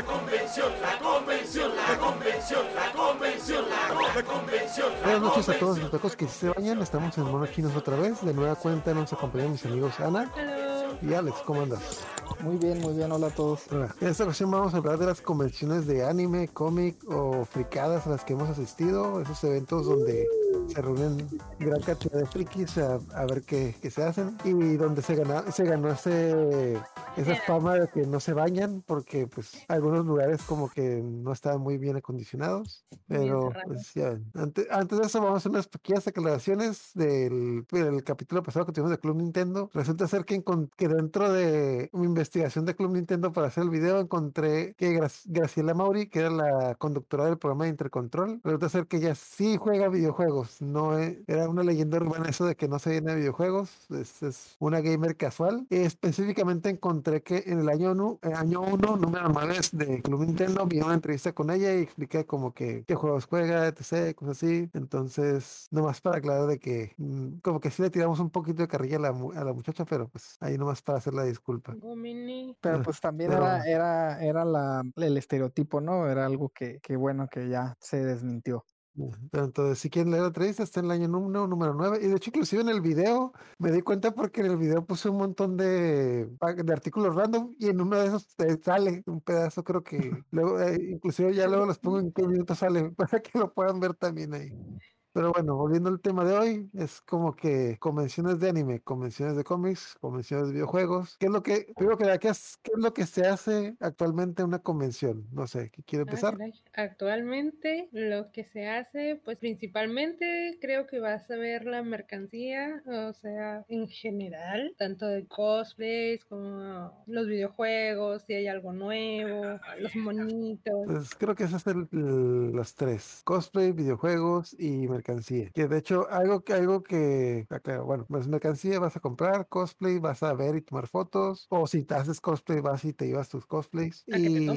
la convención, la convención, la convención, la convención, la convención. Buenas noches a todos los tacos que se bañan. Estamos en Mono Chinos otra vez. De nueva cuenta nos acompañan mis amigos Ana y Alex. ¿Cómo andas? Muy bien, muy bien, hola a todos. En esta ocasión vamos a hablar de las convenciones de anime, cómic o fricadas a las que hemos asistido, esos eventos donde se reúnen gran cantidad de frikis a, ver qué, se hacen y donde se, gana, se ganó ese, esa fama de que no se bañan porque pues algunos lugares como que no estaban muy bien acondicionados, pero pues, ya, antes, antes, de eso vamos a hacer unas pequeñas aclaraciones del, del capítulo pasado que tuvimos de Club Nintendo. Resulta ser que, que dentro de un investigación de Club Nintendo para hacer el video, encontré que Graciela Mauri, que era la conductora del programa de Intercontrol, resulta ser que ella sí juega videojuegos. No era una leyenda urbana eso de que no se viene a videojuegos. Es, una gamer casual. Y específicamente encontré que en el año 1, eh, año uno, número 9 de Club Nintendo, vi una entrevista con ella y expliqué como que qué juegos juega, etc., cosas así. Entonces, nomás para aclarar de que mm, como que sí le tiramos un poquito de carrilla a la, a la muchacha, pero pues ahí nomás para hacer la disculpa. Pero pues también era, era, era la, el estereotipo, ¿no? Era algo que, que bueno que ya se desmintió. Entonces, si quieren leer la entrevista, está en el año número, número 9. Y de hecho, inclusive en el video, me di cuenta porque en el video puse un montón de, de artículos random y en uno de esos sale un pedazo, creo que luego, eh, inclusive ya luego los pongo en qué minuto sale, para que lo puedan ver también ahí. Pero bueno, volviendo al tema de hoy, es como que convenciones de anime, convenciones de cómics, convenciones de videojuegos. ¿Qué es lo que, primero que ¿qué es, qué es lo que se hace actualmente en una convención? No sé, ¿qué quiere empezar? actualmente lo que se hace, pues principalmente creo que vas a ver la mercancía, o sea, en general, tanto de cosplays como los videojuegos, si hay algo nuevo, los monitos. Pues creo que esas son los tres, cosplay, videojuegos y mercancía mercancía. Que de hecho, algo que, algo que, ah, bueno, pues mercancía vas a comprar, cosplay, vas a ver y tomar fotos, o si te haces cosplay, vas y te llevas tus cosplays. Y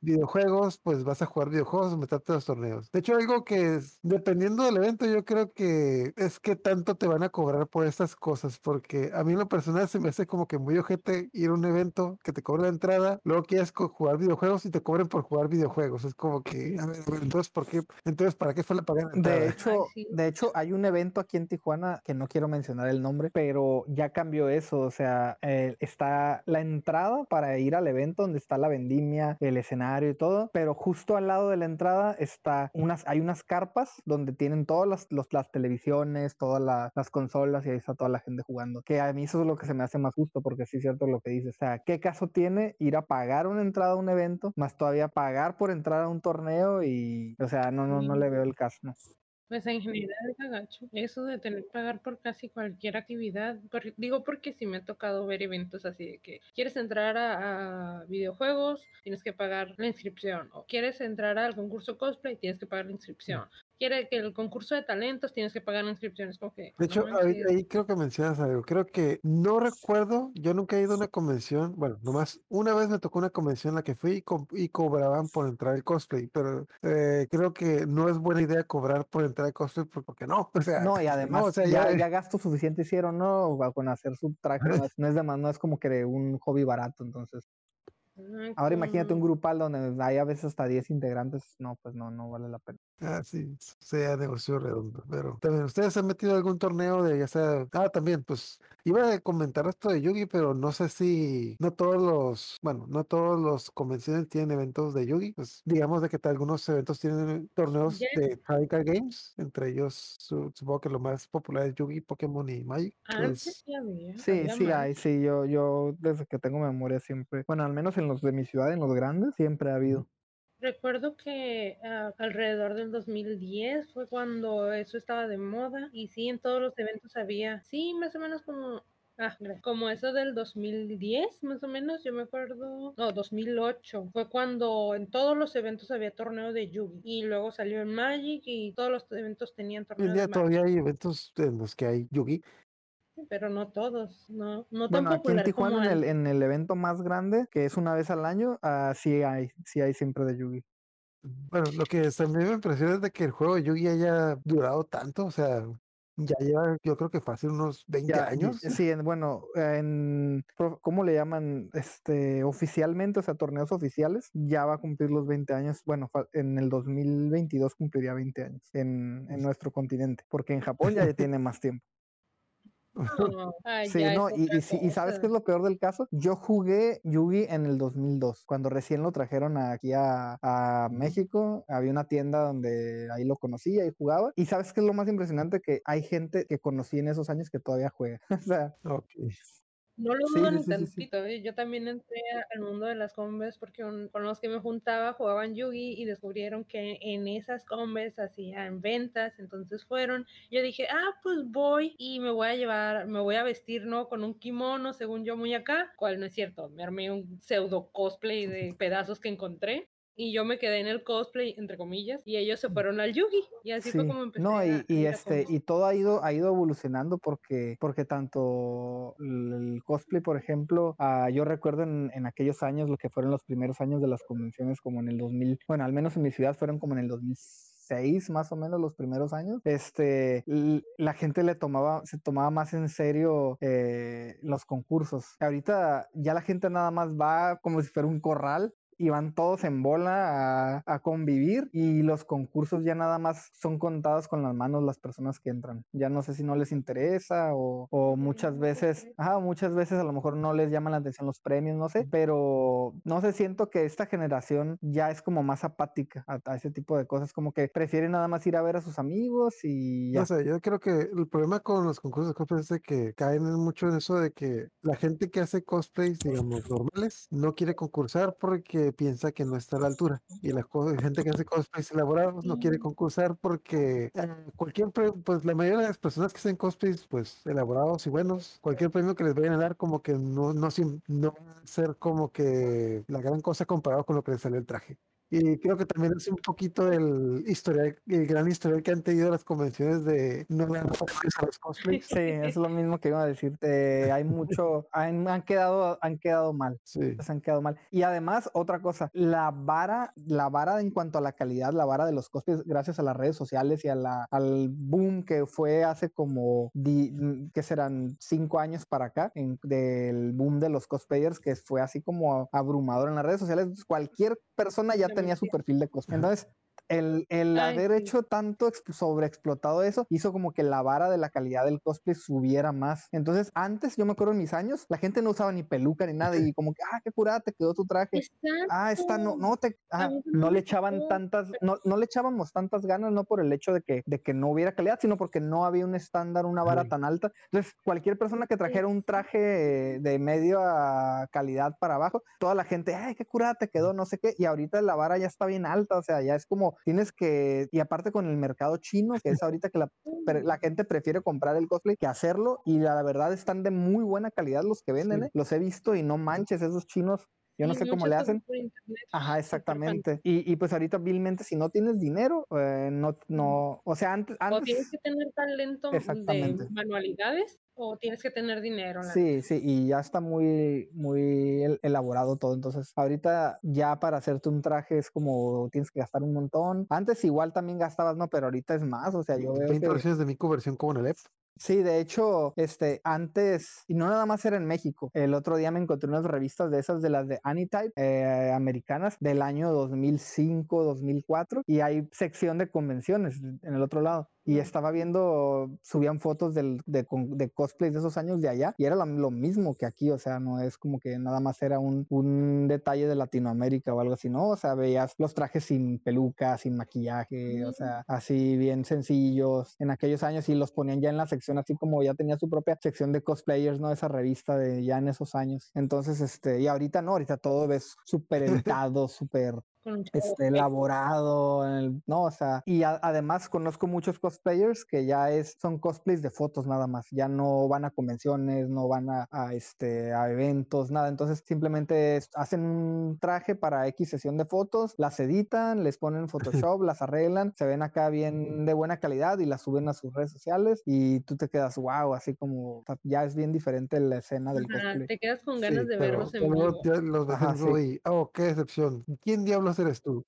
videojuegos, pues vas a jugar videojuegos, meterte a los torneos. De hecho, algo que es, dependiendo del evento, yo creo que es que tanto te van a cobrar por estas cosas, porque a mí en lo personal se me hace como que muy ojete ir a un evento que te cobra la entrada, luego quieres jugar videojuegos y te cobren por jugar videojuegos. Es como que, a ver, entonces, ¿por qué? Entonces, ¿para qué fue la pagar? De hecho, de hecho, hay un evento aquí en Tijuana que no quiero mencionar el nombre, pero ya cambió eso. O sea, eh, está la entrada para ir al evento donde está la vendimia, el escenario y todo, pero justo al lado de la entrada está unas, hay unas carpas donde tienen todas las, las televisiones, todas las consolas y ahí está toda la gente jugando. Que a mí eso es lo que se me hace más justo, porque sí es cierto lo que dices. O sea, ¿qué caso tiene ir a pagar una entrada a un evento, más todavía pagar por entrar a un torneo y, o sea, no, no, no le veo el caso. No. Pues en general agacho. Eso de tener que pagar por casi cualquier actividad. digo porque sí me ha tocado ver eventos así de que quieres entrar a, videojuegos, tienes que pagar la inscripción. O quieres entrar al concurso cosplay, tienes que pagar la inscripción quiere que el concurso de talentos tienes que pagar inscripciones. de hecho, ahí, creo que mencionas algo. Creo que no recuerdo, yo nunca he ido a una convención. Bueno, nomás una vez me tocó una convención en la que fui y, cobraban por entrar al cosplay, pero eh, creo que no es buena idea cobrar por entrar al cosplay porque no. O sea, no, y además ya, ya, gasto suficiente hicieron, ¿no? Con hacer su traje, no es, de más, no es como que de un hobby barato, entonces. Ahora imagínate un grupal donde hay a veces hasta 10 integrantes, no, pues no, no vale la pena. Ah, sí, sea negocio redondo. Pero también, ¿ustedes han metido algún torneo de ya sea? Ah, también, pues iba a comentar esto de Yugi, pero no sé si no todos los, bueno, no todos los convenciones tienen eventos de Yugi. Pues digamos de que algunos eventos tienen torneos de Radical Games, entre ellos supongo que lo más popular es Yugi, Pokémon y Magic. Pues sí, sí hay, sí, yo, yo desde que tengo memoria siempre, bueno, al menos en los de mi ciudad, en los grandes, siempre ha habido. Recuerdo que ah, alrededor del 2010 fue cuando eso estaba de moda y sí, en todos los eventos había, sí, más o menos como, ah, como eso del 2010, más o menos, yo me acuerdo, no, 2008, fue cuando en todos los eventos había torneo de Yugi y luego salió el Magic y todos los eventos tenían torneo. Hoy día todavía hay eventos en los que hay Yugi pero no todos, no, no tan bueno, aquí en Tijuana, en el, en el, evento más grande, que es una vez al año, uh, sí hay, sí hay siempre de Yugi. Bueno, lo que también me impresiona es de que el juego de Yugi haya durado tanto, o sea, ya lleva, yo creo que fácil unos 20 Ya, años. Sí, en- bueno, en, ¿cómo le llaman? Este, oficialmente, o sea, torneos oficiales, ya va a cumplir los 20 años. Bueno, en el 2022 cumpliría 20 años en, en nuestro continente, porque en Japón ya tiene más tiempo. Ay, Sí, ya no, y, y, sí- y ¿sabes qué es lo peor del caso? Yo jugué Yugi en el 2002, cuando recién lo trajeron aquí a, a México. Había una tienda donde ahí lo conocía y jugaba. Y ¿sabes qué es lo más impresionante? Que hay gente que conocí en esos años que todavía juega. O sea, Ok. No lo dudo sí, ni sí, sí, sí. tantito. ¿eh? Yo también entré al mundo de las combes porque un- con los que me juntaba jugaban Yugi y descubrieron que en esas combes hacían ventas. Entonces fueron. Yo dije, ah, pues voy y me voy a llevar, me voy a vestir, ¿no? Con un kimono, según yo, muy acá. Cual no es cierto. Me armé un pseudo cosplay de pedazos que encontré. Y yo me quedé en el cosplay, entre comillas, y ellos se fueron al Yugi. Y así fue Sí, como empecé. no, y, a y a este, y todo ha ido, ha ido evolucionando porque, porque tanto el cosplay, por ejemplo, ah, yo recuerdo en, en aquellos años, lo que fueron los primeros años de las convenciones, como en el 2000, bueno, al menos en mi ciudad fueron como en el 2006, más o menos los primeros años, este, la gente le tomaba, se tomaba más en serio eh, los concursos. Ahorita ya la gente nada más va como si fuera un corral y van todos en bola a, a convivir y los concursos ya nada más son contados con las manos las personas que entran. Ya no sé si no les interesa o, o muchas veces, ajá, muchas veces a lo mejor no les llaman la atención los premios, no sé, pero no sé, siento que esta generación ya es como más apática a, a ese tipo de cosas, como que prefieren nada más ir a ver a sus amigos y ya. No sé, yo creo que el problema con los concursos de cosplay es de que caen en mucho en eso de que la gente que hace cosplays, digamos, normales, no quiere concursar porque piensa que no está a la altura. Y la gente que hace cosplays elaborados no quiere concursar porque eh, cualquier, pues la mayoría de las personas que hacen cosplays, pues elaborados y buenos, cualquier premio que les vayan a dar como que no, no, no va a ser como que la gran cosa comparado con lo que les salió el traje. Y creo que también es un poquito el historial, el gran historial que han tenido las convenciones de no dar a los cosplays. Sí, es lo mismo que iba a decirte. Hay mucho, han, han quedado, han quedado mal. Sí. se han quedado mal. Y además, otra cosa, la vara, la vara en cuanto a la calidad, la vara de los cosplays, gracias a las redes sociales y a la, al boom que fue hace como, di- mm, que serán cinco años para acá, en- del boom de los cosplayers, que fue así como abrumador en las redes sociales. Cualquier persona ya tenía su perfil de cosplay. Entonces, el, el Ay, haber sí. hecho tanto ex- sobreexplotado eso hizo como que la vara de la calidad del cosplay subiera más. Entonces, antes, yo me acuerdo en mis años, la gente no usaba ni peluca ni nada y como que, ah, qué curada te quedó tu traje. Ah, esta no, no te, ah, no le echaban tantas, no, no le echábamos tantas ganas, no por el hecho de que, de que no hubiera calidad, sino porque no había un estándar, una vara tan alta. Entonces, cualquier persona que trajera un traje de medio a calidad para abajo, toda la gente, ay, qué curada te quedó, no sé qué, y ahorita la vara ya está bien alta, o sea, ya es como, tienes que, y aparte con el mercado chino, que es ahorita que la, la gente prefiere comprar el cosplay que hacerlo, y la, verdad están de muy buena calidad los que venden, Sí. ¿eh? los he visto y no manches, esos chinos, yo no sé cómo le hacen. Ajá, exactamente. Y, y pues ahorita vilmente si no tienes dinero, eh, no, no, o sea, antes, O tienes antes, que tener talento de manualidades o tienes que tener dinero. la sí, sí, y ya está muy, muy el- elaborado todo. Entonces, ahorita ya para hacerte un traje es como tienes que gastar un montón. Antes igual también gastabas, ¿no? Pero ahorita es más, o sea, yo veo 20 que... versiones de Miku, versión como en el EP. Sí, de hecho, este, antes, y no nada más era en México, el otro día me encontré unas revistas de esas de las de Anytype eh, americanas del año 2005, 2004, y hay sección de convenciones en el otro lado. Y estaba viendo, subían fotos del, de, de cosplays de esos años de allá, y era lo, lo mismo que aquí, o sea, no es como que nada más era un, un detalle de Latinoamérica o algo así, ¿no? O sea, veías los trajes sin peluca, sin maquillaje, o sea, así bien sencillos en aquellos años y los ponían ya en la sección, así como ya tenía su propia sección de cosplayers, ¿no? Esa revista de ya en esos años. Entonces, este, y ahorita no, ahorita todo ves súper editado, súper este, elaborado, el- no, o sea, y a- además conozco muchos cosplayers que ya es, son cosplays de fotos nada más, ya no van a convenciones, no van a, a, este, a eventos, nada, entonces simplemente es- hacen un traje para X sesión de fotos, las editan, les ponen Photoshop, las arreglan, se ven acá bien de buena calidad y las suben a sus redes sociales y tú te quedas, wow, así como, o sea, ya es bien diferente la escena del Ajá, cosplay. te quedas con ganas Sí, de pero verlos en vivo. los Ajá, en vivo sí. oh, qué decepción. ¿Quién diablos eres tú?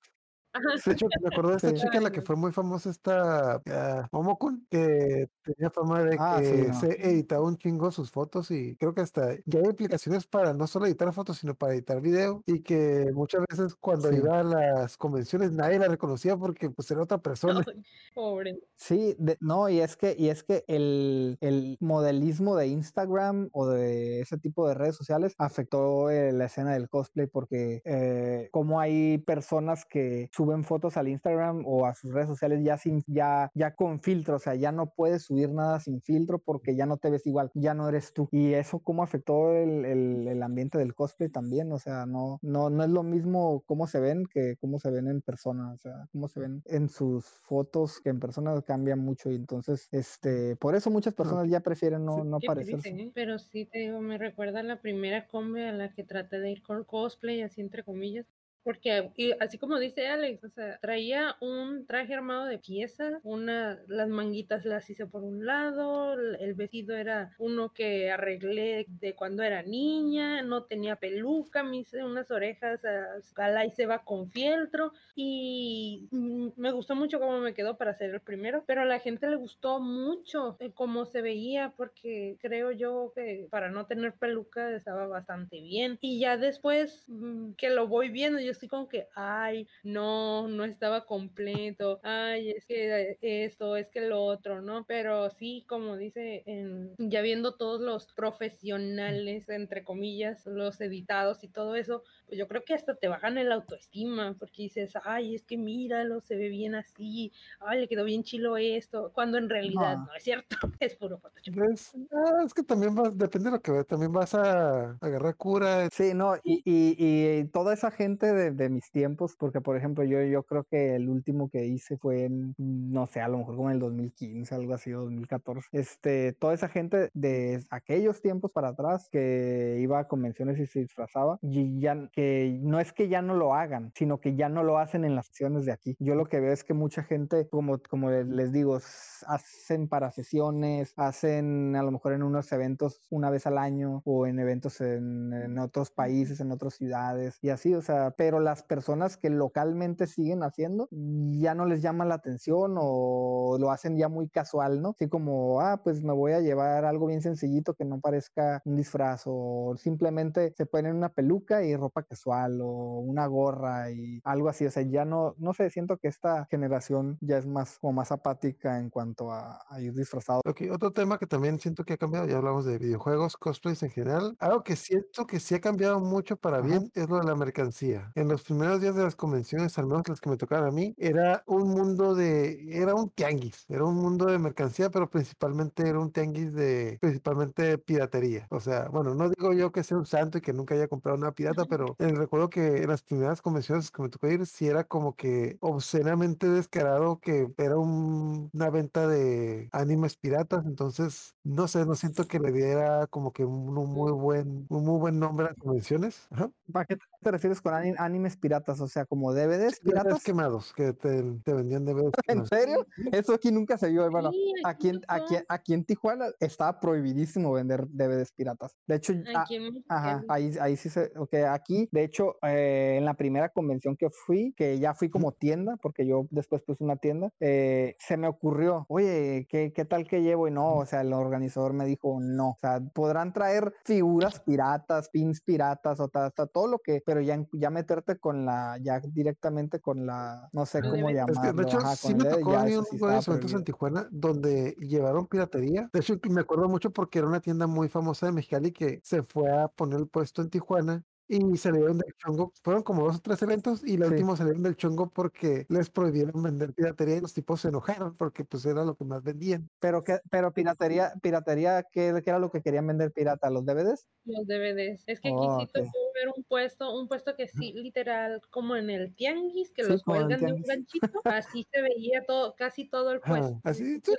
De hecho, me acuerdo de esta Sí. chica, la que fue muy famosa, esta ah, Momokun, que tenía fama de Ah, que sí, no. se editaba un chingo sus fotos y creo que hasta ya hay aplicaciones para no solo editar fotos, sino para editar video y que muchas veces cuando Sí. iba a las convenciones nadie la reconocía porque pues era otra persona. Ay, Pobre. Sí, de- no, y es que, y es que el, el modelismo de Instagram o de ese tipo de redes sociales afectó eh, la escena del cosplay porque eh, como hay personas que suben fotos al Instagram o a sus redes sociales ya sin, ya, ya con filtro, o sea, ya no puedes subir nada sin filtro porque ya no te ves igual, ya no eres tú. Y eso cómo afectó el, el- el ambiente del cosplay también, o sea, no, no, no es lo mismo cómo se ven que cómo se ven en persona, o sea, cómo se ven en sus fotos que en persona cambia mucho y entonces, este, por eso muchas personas ya prefieren no, Sí. no Qué aparecerse. triste, ¿eh? Pero sí te digo, me recuerda a la primera combe a la que traté de ir con cosplay, así entre comillas. Porque, y así como dice Alex, o sea, traía un traje armado de piezas, una, las manguitas las hice por un lado, el vestido era uno que arreglé de cuando era niña, no tenía peluca, me hice unas orejas, la hice va con fieltro, y mm, me gustó mucho cómo me quedó para ser el primero, pero a la gente le gustó mucho eh, cómo se veía, porque creo yo que para no tener peluca estaba bastante bien. Y ya después mm, que lo voy viendo, yo estoy como que, ay, no, no estaba completo, ay, es que esto, es que lo otro, ¿no? Pero sí, como dice, en, ya viendo todos los profesionales, entre comillas, los editados y todo eso, pues yo creo que hasta te bajan el autoestima, porque dices, ay, es que míralo, se ve bien así, ay, le quedó bien chilo esto, cuando en realidad No. no es cierto, es puro Photoshop. Es, ah, es que también vas, depende de lo que veas, también vas a agarrar cura. Sí, no, y, y, y toda esa gente de, de mis tiempos, porque por ejemplo yo, yo creo que el último que hice fue en, no sé, a lo mejor como en el 2015, algo así, o 2014. Este, toda esa gente de aquellos tiempos para atrás que iba a convenciones y se disfrazaba, y ya, que no es que ya no lo hagan, sino que ya no lo hacen en las sesiones de aquí. Yo lo que veo es que mucha gente, como, como les, digo, hacen para sesiones, hacen a lo mejor en unos eventos una vez al año o en eventos en, en otros países, en otras ciudades y así, o sea, pero las personas que localmente siguen haciendo ya no les llama la atención o lo hacen ya muy casual, ¿no? Así como, ah, pues me voy a llevar algo bien sencillito que no parezca un disfraz o simplemente se ponen una peluca y ropa casual o una gorra y algo así, o sea, ya no, no sé, siento que esta generación ya es más como más apática en cuanto a, a ir disfrazado. Ok, otro tema que también siento que ha cambiado, ya hablamos de videojuegos, cosplays en general. Algo que siento que sí ha cambiado mucho para Ajá. bien es lo de la mercancía. En los primeros días de las convenciones, al menos las que me tocaron a mí, era un mundo de, era un tianguis, era un mundo de mercancía, pero principalmente era un tianguis de, principalmente de piratería. O sea, bueno, no digo yo que sea un santo y que nunca haya comprado una pirata, pero recuerdo que en las primeras convenciones que me tocó ir, sí era como que obscenamente descarado que era un- una venta de animes piratas, entonces no sé, no siento que le diera como que un, un muy buen, un muy buen nombre a las convenciones. Ajá. ¿Para qué te refieres con ani- animes piratas? O sea, como DVDs DVDs piratas. quemados, que te, te vendían DVDs ¿En serio? Eso aquí nunca se vio, hermano. Sí, Aquí en, pasó. aquí, aquí en Tijuana estaba prohibidísimo vender DVDs piratas. De hecho, ah, Aquí en Ajá, ahí, ahí sí se, ok, aquí, de hecho, eh, en la primera convención que fui, que ya fui como tienda, porque yo después puse una tienda, eh, se me ocurrió, oye, ¿qué, ¿qué tal que llevo? Y no, o sea, el organizador me dijo, no, o sea, podrán traer figuras piratas, pins piratas, o ta- hasta todo lo que, pero ya, ya meterte con la, ya directamente con la, no sé El cómo DVD. Es que, llamarlo, de hecho, ajá, sí me el tocó a mí un sí de eventos en. Tijuana donde llevaron piratería. De hecho, me acuerdo mucho porque era una tienda muy famosa de Mexicali que se fue a poner el puesto en Tijuana y salieron del chongo. Fueron como dos o tres eventos y la Sí. última salieron del chongo porque les prohibieron vender piratería y los tipos se enojaron porque pues era lo que más vendían. Pero, que, pero piratería, piratería, ¿qué, qué era lo que querían vender pirata? ¿Los DVDs? Los DVDs. Es que aquí Oh, sí ok. tocó ver un puesto, un puesto que sí, literal, como en el tianguis, que Sí, los cuelgan de un ganchito, así se veía todo, casi todo el puesto. así, Sí tú-.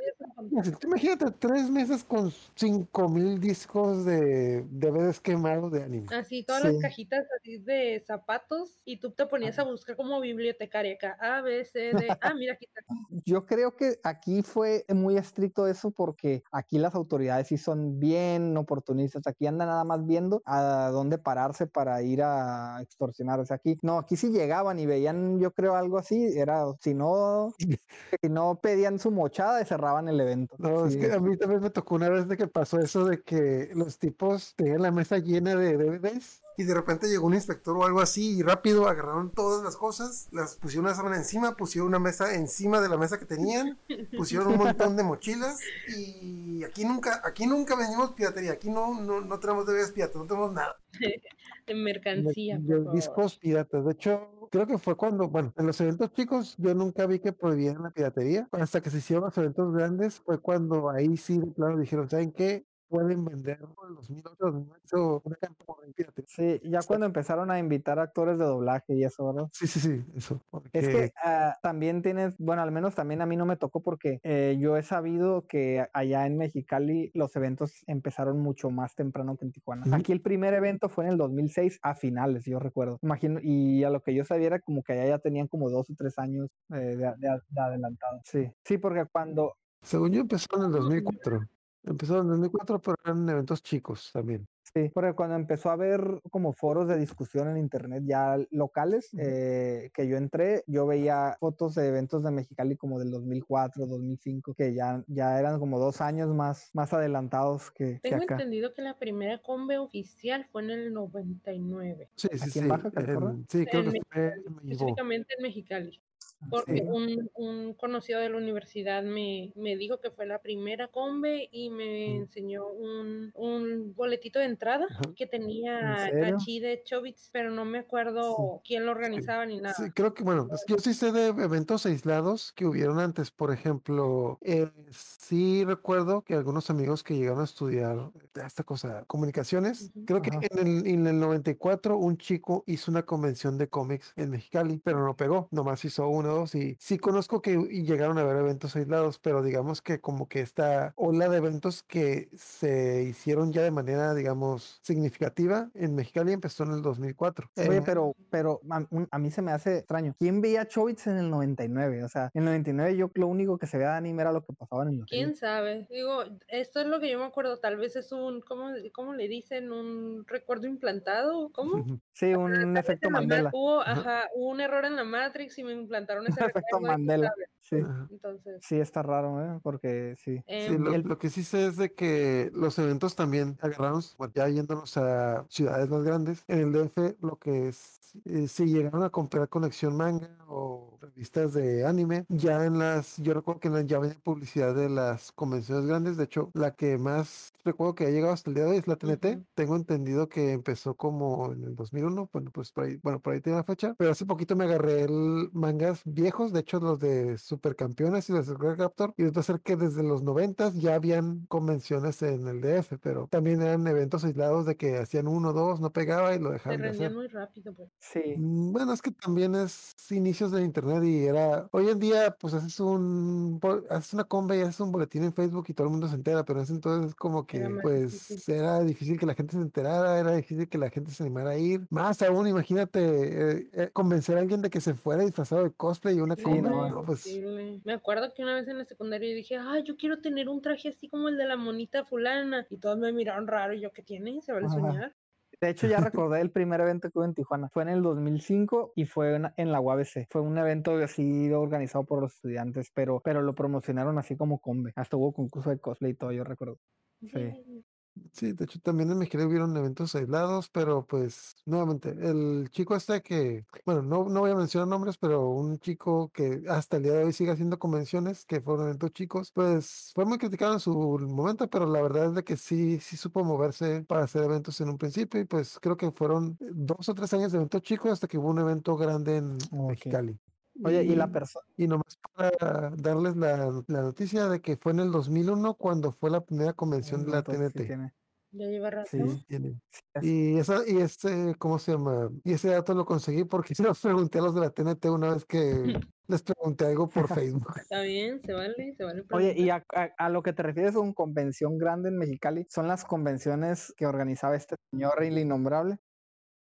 Así, tú Imagínate tres meses con cinco mil discos de DVDs quemados de anime. Así, todas Sí. las cajitas así de zapatos, y tú te ponías a buscar como bibliotecaria acá, A, B, C, D, ah, mira, aquí está. Yo creo que aquí fue muy estricto eso porque aquí las autoridades sí son bien oportunistas. Aquí andan nada más viendo a dónde pararse para para ir a extorsionar. O sea, aquí, no, aquí sí llegaban y veían, yo creo, algo así, era, si no, si no pedían su mochada y cerraban el evento. No, es que a mí también me tocó una vez de que pasó eso de que los tipos tenían la mesa llena de DVDs y de repente llegó un inspector o algo así y rápido agarraron todas las cosas, las pusieron una sábana encima, pusieron una mesa encima de la mesa que tenían, pusieron un montón de mochilas y aquí nunca, aquí nunca venimos piratería, aquí no, no, no tenemos DVDs piratas, no tenemos nada. De mercancía. de discos piratas. De hecho, creo que fue cuando, bueno, en los eventos chicos yo nunca vi que prohibieran la piratería. Hasta que se hicieron los eventos grandes fue cuando ahí sí, de plano, dijeron, ¿saben qué? Pueden vender el 2008, 2008 una campaña. Sí, ya cuando empezaron a invitar actores de doblaje y eso, ¿verdad? Sí, sí, sí, eso. Es porque- que ah, también tienes, bueno, al menos también a mí no me tocó porque eh, yo he sabido que allá en Mexicali los eventos empezaron mucho más temprano que en Tijuana. Aquí el primer evento fue en el 2006 a finales, yo recuerdo. Imagino, y a lo que yo sabía era como que allá ya tenían como dos o tres años eh, de, de adelantado. Sí, sí, porque cuando, Según yo empezó en el 2004. Empezó en el 2004, pero eran eventos chicos también. Sí, porque cuando empezó a haber como foros de discusión en internet ya locales, eh, que yo entré, yo veía fotos de eventos de Mexicali como del 2004, 2005, que ya, ya eran como dos años más, más adelantados que, que Tengo acá. entendido que la primera combe oficial fue en el 99. Sí, sí, ¿Aquí sí. en Baja California? en- sí, creo En que fue en. Específicamente en Mexicali. Porque Sí. un, un conocido de la universidad me, me dijo que fue la primera combe y me enseñó un, un boletito de entrada que tenía allí de Chobits, pero no me acuerdo quién lo organizaba ni nada. Sí, creo que, bueno, es que yo sí sé de eventos aislados que hubieron antes. Por ejemplo, eh, sí recuerdo que algunos amigos que llegaron a estudiar esta cosa, comunicaciones, Ujú. creo que en el, en el 94 un chico hizo una convención de cómics en Mexicali, pero no pegó, nomás hizo uno Y sí conozco que llegaron a haber eventos aislados, pero digamos que como que esta ola de eventos que se hicieron ya de manera, digamos, significativa en Mexicali empezó en el 2004. Oye, Eh, pero, pero a, mí se me hace extraño. ¿Quién veía Chobits en el 99? O sea, en el 99 yo lo único que se veía de anime era lo que pasaba en el ¿Quién sabe? Digo, esto es lo que yo me acuerdo. Tal vez es un, ¿cómo, cómo le dicen? ¿Un recuerdo implantado? ¿Cómo? Sí, un efecto Mandela. Hubo, Ajá. ajá, hubo un error en la Matrix y me implantaron efecto recuerdo. y quién Mandela. Sí. Entonces, sí, está raro, ¿eh? Porque sí. Sí, em, lo, el- lo que sí sé es de que los eventos también agarraron, ya yéndonos a ciudades más grandes, en el DF lo que es, eh, si llegaron a comprar colección manga o revistas de anime, ya en las, yo recuerdo que en la, ya venía publicidad de las convenciones grandes, de hecho, la que más recuerdo que ha llegado hasta el día de hoy es la TNT, Ujú. tengo entendido que empezó como en el 2001, bueno, pues por ahí, bueno, por ahí tiene la fecha, pero hace poquito me agarré el mangas viejos, de hecho los de Supercampeones y los de Red Raptor, y resulta ser que desde los 90 ya habían convenciones en el DF, pero también eran eventos aislados de que hacían uno o dos, no pegaba y lo se dejaban de rendían hacer. muy rápido. Pues. Sí. Mm, Bueno, es que también es inicios de internet y era, hoy en día pues haces un, haces una comba y haces un boletín en Facebook y todo el mundo se entera, pero en ese entonces es como que Era pues difícil. era difícil que la gente se enterara, era difícil que la gente se animara a ir. Más aún, imagínate eh, eh, convencer a alguien de que se fuera disfrazado de cosplay y una Sí, comba, no, no, pues Me acuerdo que una vez en la secundaria yo dije, ah, yo quiero tener un traje así como el de la monita fulana. Y todos me miraron raro. Y yo, ¿qué tiene? ¿Se vale Ajá. soñar? De hecho, ya recordé el primer evento que hubo en Tijuana. Fue en el 2005 y fue en, en la UABC. Fue un evento así organizado por los estudiantes, pero, pero lo promocionaron así como combe. Hasta hubo concurso de cosplay y todo, yo recuerdo. Sí. Sí, de hecho también en Mexicali hubieron eventos aislados, pero pues nuevamente, el chico este que, bueno, no, no voy a mencionar nombres, pero un chico que hasta el día de hoy sigue haciendo convenciones, que fueron eventos chicos, pues fue muy criticado en su momento, pero la verdad es de que sí, sí supo moverse para hacer eventos en un principio y pues creo que fueron dos o tres años de eventos chicos hasta que hubo un evento grande en Ok. Mexicali. Oye, y la persona. Y nomás para darles la, la noticia de que fue en el 2001 cuando fue la primera convención de la TNT. Ya lleva rato. Sí. Sí, tiene. Y esa, y ese, ¿cómo se llama? Y ese dato lo conseguí porque se lo pregunté a los de la TNT una vez que les pregunté algo por Facebook. Está bien, se vale, se vale. Oye, y a, a- a lo que te refieres con convención grande en Mexicali, son las convenciones que organizaba este señor el innombrable.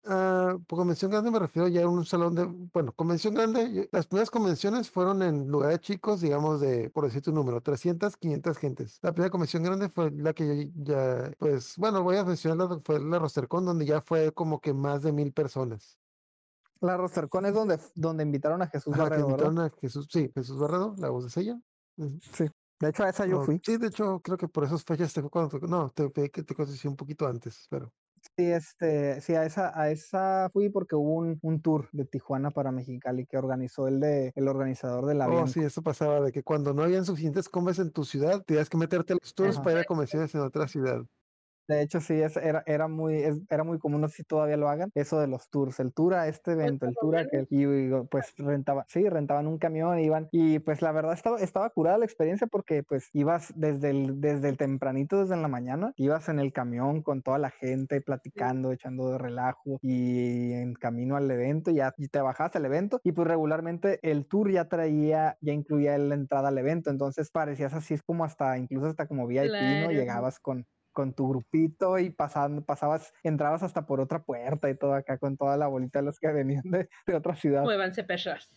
Ah, por convención grande me refiero ya a un salón de, bueno, convención grande, las primeras convenciones fueron en lugares chicos, digamos de, por decirte un número, 300, 500 gentes. La primera convención grande fue la que yo ya, pues, bueno, voy a mencionar la, fue la Rostercon, donde ya fue como que más de mil personas. La Rostercon es donde, donde invitaron a Jesús que Barredo, ¿verdad? invitaron a Jesús, sí, Jesús Barredo, la voz de Sella. Ujú. De hecho, a esa yo fui. Sí, de hecho, creo que por esas fechas te cuando, no, te, te, te conocí un poquito antes, pero. Sí, este, sí, a esa, a esa fui porque hubo un, un tour de Tijuana para Mexicali que organizó el de, el organizador de la Oh, Bianco. sí, eso pasaba de que cuando no habían suficientes combes en tu ciudad, tenías que meterte a los tours Ajá. para ir a convenciones en otra ciudad. De hecho, sí, es, era, era muy, es- era muy común, no sé si todavía lo hagan, eso de los tours, el tour a este evento, el tour a aquel, y, y, pues rentaba, sí, rentaban un camión, iban, y pues la verdad estaba, estaba curada la experiencia porque pues ibas desde el, desde el tempranito, desde en la mañana, ibas en el camión con toda la gente platicando, echando de relajo, y en camino al evento, ya y te bajabas al evento, y pues regularmente el tour ya traía, ya incluía la entrada al evento, entonces parecías así, es como hasta, incluso hasta como VIP, ¿no? Claro. Llegabas con con tu grupito y pasando, pasabas, entrabas hasta por otra puerta y todo acá con toda la bolita de los que venían de, de otra ciudad. Muévanse, perras.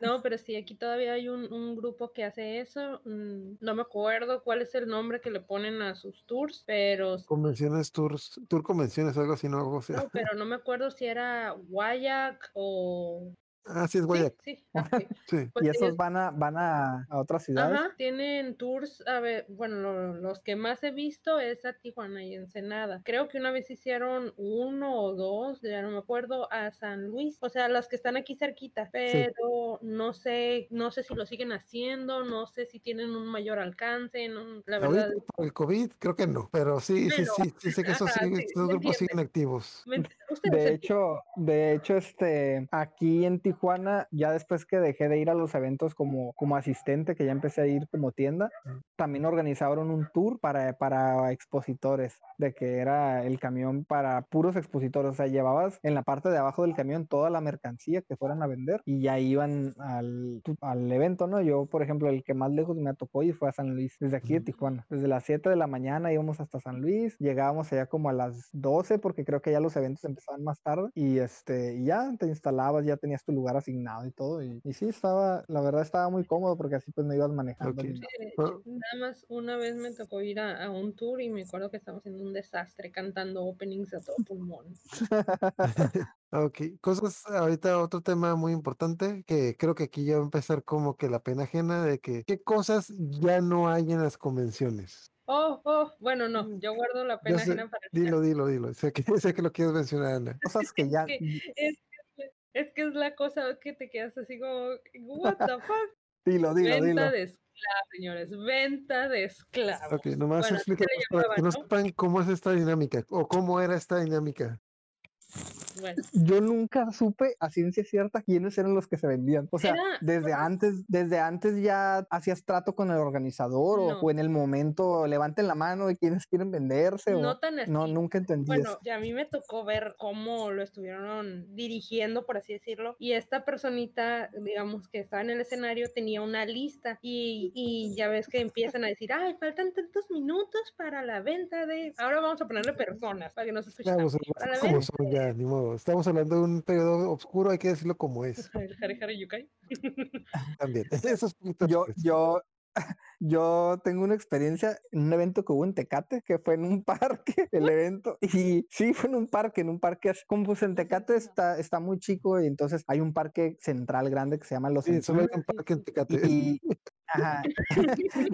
No, pero sí, aquí todavía hay un, un grupo que hace eso. mm, No me acuerdo cuál es el nombre que le ponen a sus tours, pero Convenciones, tours, tour convenciones, algo así, ¿no? O sea, no, pero no me acuerdo si era Guayac o ah, sí, es sí, Guayac. sí, ah, sí. Sí. Pues y esos es- van a, van a, a otras ciudades. Ajá, tienen tours, a ver, bueno, lo- los que más he visto es a Tijuana y Ensenada. Creo que una vez hicieron uno o dos, ya no me acuerdo, a San Luis, o sea, las que están aquí cerquita, pero no sé, no sé si lo siguen haciendo, no sé si tienen un mayor alcance, no, la verdad. Ahorita por el COVID, creo que no, pero sí, sí, Pero, sí, sí sé que esos, ajá, siguen- sí, esos ¿me grupos siguen activos. De hecho, de hecho, este, aquí en Tijuana, ya después que dejé de ir a los eventos como, como asistente, que ya empecé a ir como tienda, también organizaron un tour para, para expositores, de que era el camión para puros expositores, o sea, llevabas en la parte de abajo del camión toda la mercancía que fueran a vender y ya iban al, al evento, ¿no? Yo, por ejemplo, el que más lejos me tocó y fue a San Luis, desde aquí de. Tijuana, desde las 7 de la mañana íbamos hasta San Luis, llegábamos allá como a las 12 porque creo que ya los eventos empezaban más tarde y este, y ya te instalabas, ya tenías tu lugar asignado y todo y, y sí, estaba, la verdad estaba muy cómodo porque así pues no ibas manejando. Ok. ni nada. Eh, Ah. Nada más una vez me tocó ir a, a un tour y me acuerdo que estábamos haciendo un desastre cantando openings a todo pulmón. Ok, cosas, ahorita otro tema muy importante que creo que aquí ya va a empezar como que la pena ajena de que qué cosas ya no hay en las convenciones. Oh, oh, bueno, no, yo guardo la pena sé, ajena para el dilo, dilo, dilo. Sé que, sé que lo quieres mencionar, Ana. Cosas que ya... que- Es que, es que es la cosa que te quedas así como, what the fuck? Dilo, dilo, Venta dilo. de esclavos, señores, venta de esclavos. Ok, nomás Bueno, para llamaba, que ¿no? sepan cómo es esta dinámica o cómo era esta dinámica. Bueno, Yo nunca supe a ciencia cierta quiénes eran los que se vendían. O sea, Era- desde antes, desde antes ya hacías trato con el organizador o- No. o, en el momento levanten la mano de quienes quieren venderse. no o... tan así. No, nunca entendí Bueno, eso. ya a mí me tocó ver cómo lo estuvieron dirigiendo, por así decirlo, y esta personita, digamos, que estaba en el escenario, tenía una lista y, y ya ves que empiezan a decir, ay, faltan tantos minutos para la venta de... Ahora vamos a ponerle personas para que no se escuche tan Vamos, feo. Para la como venta son ya, ni modo. Estamos hablando de un periodo oscuro, hay que decirlo como es del Hare Hare Yukai. también. Eso es poquito Yo, después. yo, yo tengo una experiencia en un evento que hubo en Tecate, que fue en un parque, el evento, y sí, fue en un parque, en un parque, así como pues en Tecate está, está muy chico y entonces hay un parque central grande que se llama Los Sí, solo hay un parque en Tecate. y, ajá,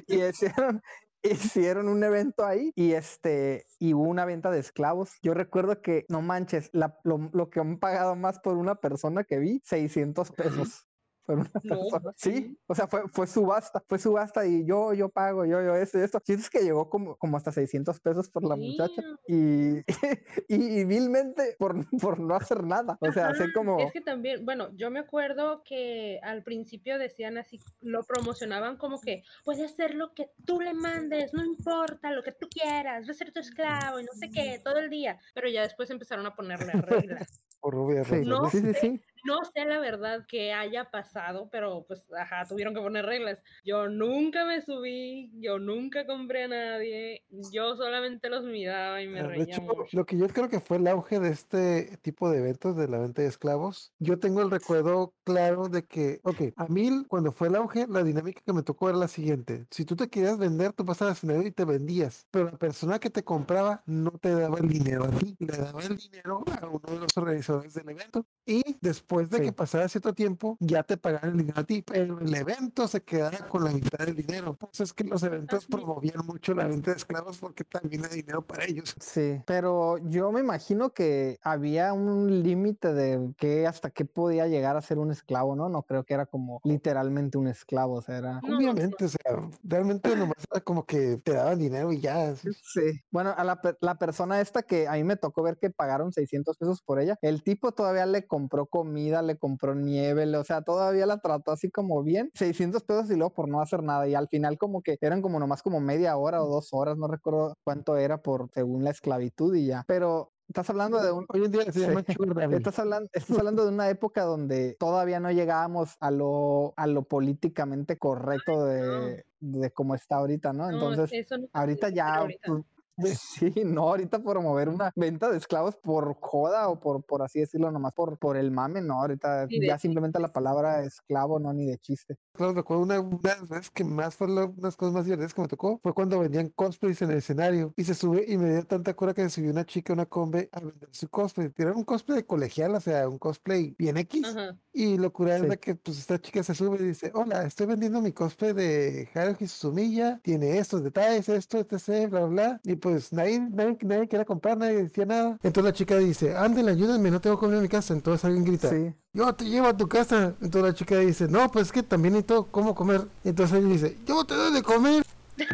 y hicieron, hicieron un evento ahí y este y hubo una venta de esclavos. Yo recuerdo que no manches, la- lo, lo que han pagado más por una persona que vi, 600 pesos. Por una No, persona. sí. O sea, fue, fue subasta, fue subasta y yo, yo pago, yo, yo, esto, esto. Sí, es que llegó como, como hasta 600 pesos por la muchacha y, y, y vilmente por, por no hacer nada. O sea, así Ajá, como... Es que también, bueno, yo me acuerdo que al principio decían así, lo promocionaban como que puede hacer lo que tú le mandes, no importa lo que tú quieras, va a ser tu esclavo y no sé qué, todo el día. Pero ya después empezaron a ponerle reglas. Por obvias Sí, razones. No sí, sí, sí. No sé la verdad que haya pasado, pero pues, ajá, tuvieron que poner reglas. Yo nunca me subí, yo nunca compré a nadie, yo solamente los miraba y me De reía hecho, mucho. lo que yo creo que fue el auge de este tipo de eventos de la venta de esclavos, yo tengo el recuerdo claro de que, ok, a mí cuando fue el auge, la dinámica que me tocó era la siguiente. Si tú te querías vender, tú pasabas al escenario y te vendías, pero la persona que te compraba no te daba el dinero a ti, le daba el dinero a uno de los organizadores del evento. Y después de Sí. que pasara cierto tiempo, ya te pagaban el dinero a ti, pero el evento se quedaba con la mitad del dinero. Por eso es que los eventos promovían mucho la venta de esclavos porque también hay dinero para ellos. Sí, pero yo me imagino que había un límite de que hasta qué podía llegar a ser un esclavo, ¿no? No creo que era como literalmente un esclavo, o sea, era... No, no, Obviamente, o sea, realmente nomás era como que te daban dinero y ya. así. Sí. Bueno, a la, la persona esta que a mí me tocó ver que pagaron 600 pesos por ella, el tipo todavía le compró comida, le compró nieve, le- o sea, todavía la trató así como bien, 600 pesos y luego por no hacer nada. Y al final como que eran como nomás como media hora o dos horas, no recuerdo cuánto era por según la esclavitud y ya. Pero estás hablando de un... Hoy en día se llama. Estás hablando, estás hablando de una época donde todavía no llegábamos a lo, a lo políticamente correcto de, de cómo está ahorita, ¿no? No, Entonces, no se ahorita ya, ahorita. pues, sí, no, ahorita promover una venta de esclavos por joda o por, por así decirlo, nomás por, por el mame, no, ahorita de ya simplemente la palabra esclavo, no, ni de chiste. Claro, recuerdo una, una de las veces que más fue la- unas cosas más divertidas que me tocó fue cuando vendían cosplays en el escenario y se sube y me dio tanta cura que se subió una chica a una combe a vender su cosplay. Era un cosplay de colegial, o sea, un cosplay bien X. Ajá. Y lo cura es Sí. de que pues esta chica se sube y dice, hola, estoy vendiendo mi cosplay de Haruhi Suzumiya, tiene estos detalles, esto, etc, bla, bla, bla. Y pues nadie, nadie, nadie quería comprar, nadie decía nada. Entonces la chica dice, ándale, ayúdenme, no tengo comida en mi casa. Entonces alguien grita, Sí, yo te llevo a tu casa. Entonces la chica dice, no, pues es que también necesito cómo comer. Entonces él dice, yo te doy de comer.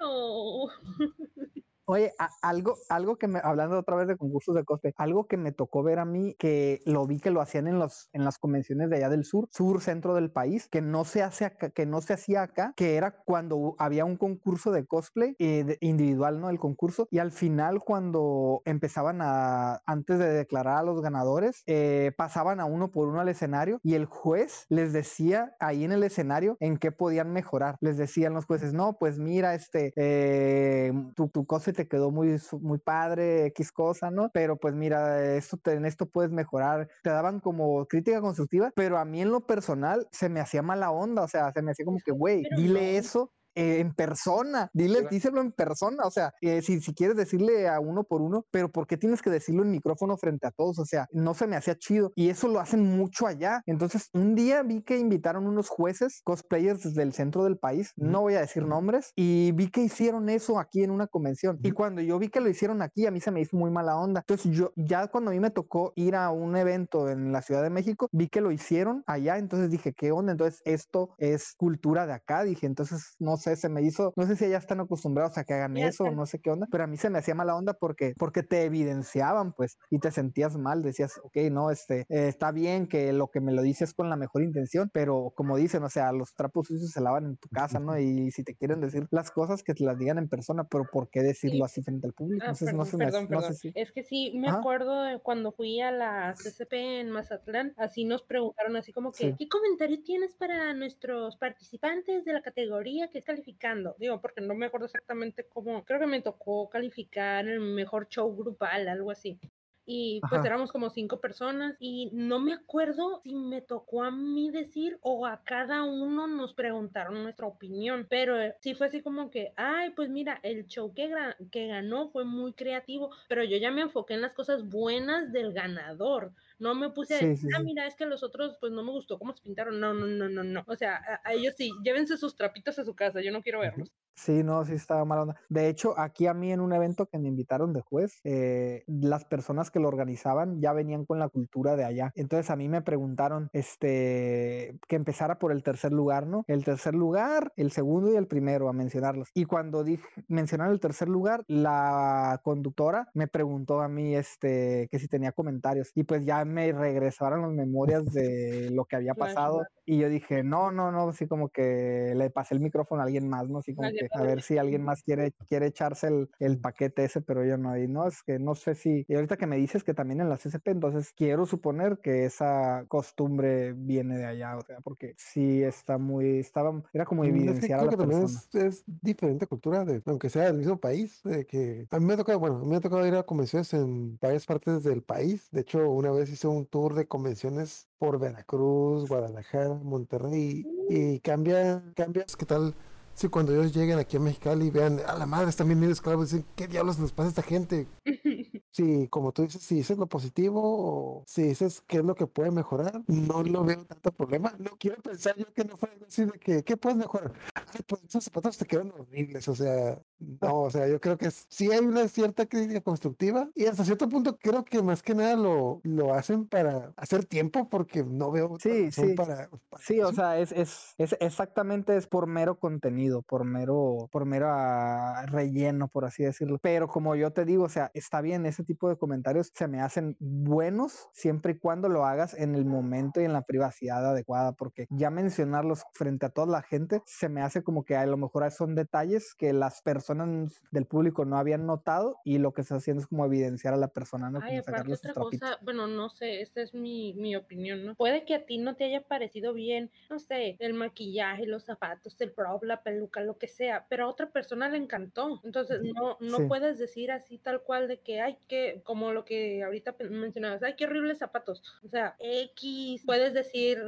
No. Oye, a- algo, algo que me, hablando otra vez de concursos de cosplay, algo que me tocó ver a mí, que lo vi que lo hacían en los, en las convenciones de allá del sur, sur, centro del país, que no se hace acá, que no se hacía acá, que era cuando había un concurso de cosplay eh, de- individual, ¿no? El concurso, y al final cuando empezaban a, antes de declarar a los ganadores, eh, pasaban a uno por uno al escenario y el juez les decía ahí en el escenario en qué podían mejorar. Les decían los jueces, no, pues mira, este, eh, tu, tu cosa te quedó muy, muy padre, X cosa, ¿no? Pero pues mira, esto te- en esto puedes mejorar. Te daban como crítica constructiva, pero a mí en lo personal se me hacía mala onda, o sea, se me hacía como que, güey, dile eso eh, en persona, dile, díselo en persona, o sea, eh, si, si quieres decirle a uno por uno, pero ¿por qué tienes que decirlo en micrófono frente a todos? O sea, no se me hacía chido y eso lo hacen mucho allá. Entonces, un día vi que invitaron unos jueces, cosplayers desde el centro del país, no voy a decir nombres, y vi que hicieron eso aquí en una convención. Y cuando yo vi que lo hicieron aquí, a mí se me hizo muy mala onda. Entonces, yo ya cuando a mí me tocó ir a un evento en la Ciudad de México, vi que lo hicieron allá, entonces dije, ¿qué onda? Entonces, esto es cultura de acá, dije, entonces, no sé, se me hizo, no sé si ya están acostumbrados a que hagan Ya eso, o no sé qué onda, pero a mí se me hacía mala onda porque, porque te evidenciaban, pues, y te sentías mal, decías, ok, no, este, eh, está bien que lo que me lo dices con la mejor intención, pero como dicen, o sea, los trapos sucios se lavan en tu casa, ¿no? Y si te quieren decir las cosas, que te las digan en persona, pero ¿por qué decirlo así frente al público? Ah, Entonces, no perdón, se me perdón, no perdón. sé si... Es que sí, me Ajá. acuerdo de cuando fui a la CCP en Mazatlán, así nos preguntaron así como que, Sí. ¿qué comentario tienes para nuestros participantes de la categoría que es calificando? Digo, porque no me acuerdo exactamente cómo, creo que me tocó calificar el mejor show grupal, algo así. Y pues Ajá. éramos como cinco personas y no me acuerdo si me tocó a mí decir o a cada uno nos preguntaron nuestra opinión, pero eh, sí fue así como que, ay, pues mira, el show que, que ganó fue muy creativo, pero yo ya me enfoqué en las cosas buenas del ganador. No me puse a Sí, decir, sí, ah, mira, es que los otros, pues no me gustó cómo se pintaron. No, no, no, no, no. O sea, a, a ellos sí, llévense sus trapitos a su casa, yo no quiero verlos. Sí, no, sí estaba mala onda. De hecho, aquí a mí en un evento que me invitaron de juez, eh, las personas que lo organizaban ya venían con la cultura de allá. Entonces a mí me preguntaron, este, que empezara por el tercer lugar, ¿no? El tercer lugar, el segundo y el primero a mencionarlos. Y cuando dije mencionar el tercer lugar, la conductora me preguntó a mí, este, que si tenía comentarios. Y pues ya me regresaron las memorias de lo que había pasado Y yo dije, no, no, no, así como que le pasé el micrófono a alguien más, ¿no? Así como Alguien que a ver si alguien más quiere, quiere echarse el, el paquete ese, pero yo no. Y no, es que no sé si. Y ahorita que me dices que también en la CCP, entonces quiero suponer que esa costumbre viene de allá, o sea, porque sí está muy. Estaba, era como Mm, es que evidenciar a creo la que también persona. es, es diferente cultura, de, aunque sea del mismo país, de que a mí me ha tocado, bueno, a mí me ha tocado ir a convenciones en varias partes del país. De hecho, una vez hice un tour de convenciones por Veracruz, Guadalajara, Monterrey, y cambia, cambia, ¿qué tal? Si cuando ellos lleguen aquí a Mexicali y vean, a la madre, están bien esclavos, dicen, ¿qué diablos les pasa a esta gente? Sí, como tú dices, si dices lo positivo o si dices qué es lo que puede mejorar, no lo veo tanto problema. No quiero pensar yo que no fue así de que, ¿qué puedes mejorar? Ay, pues esos zapatos te quedan horribles, o sea, no, o sea, yo creo que sí hay una cierta crítica constructiva y hasta cierto punto creo que más que nada lo, lo hacen para hacer tiempo porque no veo Sí, sí. para, para Sí, o eso. sea, es, es, es exactamente es por mero contenido, por mero, por mero ah, relleno, por así decirlo. Pero como yo te digo, o sea, está bien, ese tipo de comentarios se me hacen buenos siempre y cuando lo hagas en el momento y en la privacidad adecuada, porque ya mencionarlos frente a toda la gente se me hace como que a lo mejor son detalles que las personas del público no habían notado y lo que está haciendo es como evidenciar a la persona, ¿no? Ay, Como otra cosa, bueno, no sé, esta es mi, mi opinión, ¿no? Puede que a ti no te haya parecido bien, no sé, el maquillaje, los zapatos, el prop, la peluca, lo que sea, pero a otra persona le encantó. Entonces, no, no Sí. puedes decir así tal cual de que, ay, que, como lo que ahorita mencionabas, ay, qué horribles zapatos. O sea, X, puedes decir,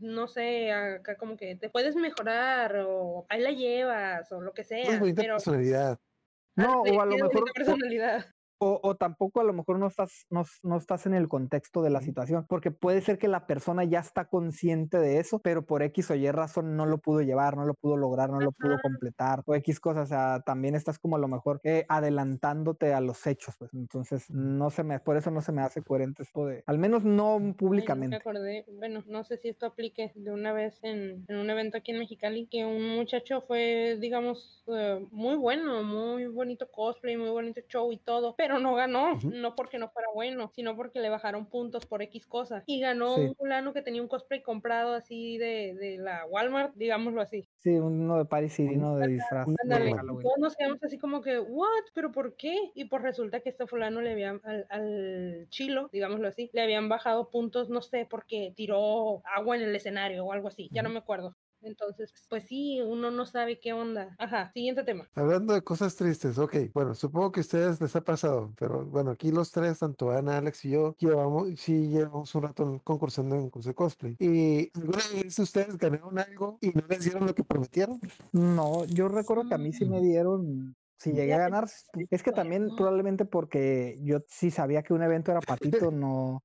no sé, acá como que te puedes mejorar o ahí la llevas o lo que sea, bonita pero... personalidad. No, Sí, o a lo mejor personalidad. O, o tampoco a lo mejor no estás, no, no estás en el contexto de la situación, porque puede ser que la persona ya está consciente de eso, pero por X o Y razón no lo pudo llevar, no lo pudo lograr, no lo pudo completar, o X cosas, o sea, también estás como a lo mejor eh, adelantándote a los hechos, pues entonces no se me, por eso no se me hace coherente esto de, al menos no Ay, no, me públicamente. acordé, bueno, no sé si esto aplique de una vez en, en un evento aquí en Mexicali, que un muchacho fue, digamos, eh, muy bueno, muy bonito cosplay, muy bonito show y todo, pero no ganó, no porque no fuera bueno, sino porque le bajaron puntos por X cosa. Y ganó Sí. un fulano que tenía un cosplay comprado así de, de la Walmart, digámoslo así. Sí, uno de Paris City, Ujú. ¿no? De disfraz. Ándale, todos nos quedamos así como que, ¿what? ¿Pero por qué? Y pues resulta que este fulano le habían, al, al chilo, digámoslo así, le habían bajado puntos, no sé, porque tiró agua en el escenario o algo así, ya no me acuerdo. Entonces, pues sí, uno no sabe qué onda. Ajá, siguiente tema. Hablando de cosas tristes, ok, bueno, supongo que a ustedes les ha pasado, pero bueno, aquí los tres, tanto Ana, Alex y yo, llevamos, sí llevamos un rato concursando en concurso de cosplay. ¿Y alguna vez ustedes ganaron algo y no les dieron lo que prometieron? No, yo recuerdo que a mí sí me Mm. dieron, si llegué a ganar, es que también probablemente porque yo sí sabía que un evento era patito, no,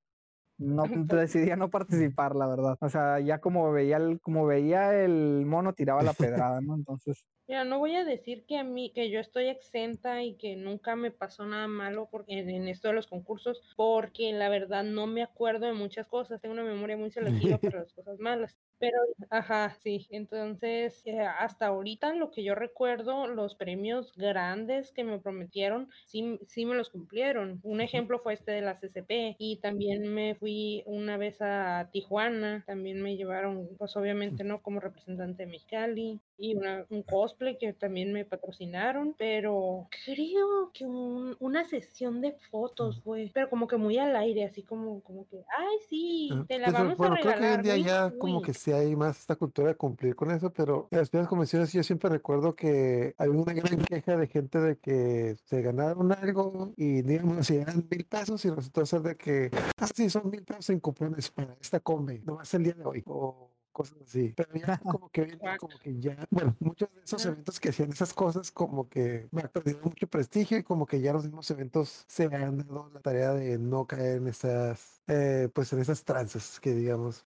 no decidí no participar, la verdad. O sea, ya como veía el, como veía el mono tiraba la pedrada, ¿no? Entonces, Mira, no voy a decir que a mí, que yo estoy exenta y que nunca me pasó nada malo porque, en, esto de los concursos, porque la verdad no me acuerdo de muchas cosas, tengo una memoria muy selectiva para las cosas malas. Pero, ajá, sí, entonces, eh, hasta ahorita lo que yo recuerdo, los premios grandes que me prometieron, sí, sí me los cumplieron. Un ejemplo fue este de la CCP y también me fui una vez a Tijuana, también me llevaron, pues obviamente, ¿no? Como representante de Mexicali y una, un cosplay que también me patrocinaron, pero creo que un- una sesión de fotos fue, pero como que muy al aire, así como, como que, ay, sí, Ajá. te la Pues, vamos bueno, a creo que hoy en regalar. día ya como wink". que sí hay más esta cultura de cumplir con eso, pero en las primeras convenciones yo siempre recuerdo que había una gran queja de gente de que se ganaron algo y digamos si eran mil pesos y resultó ser de que, ah, sí, son mil pesos en cupones para esta combi, nomás el día de hoy. O cosas así. Pero ya como que día, como que ya, bueno, muchos de esos eventos que hacían esas cosas como que me han perdido mucho prestigio y como que ya los mismos eventos se han dado la tarea de no caer en esas, eh, pues en esas tranzas que digamos.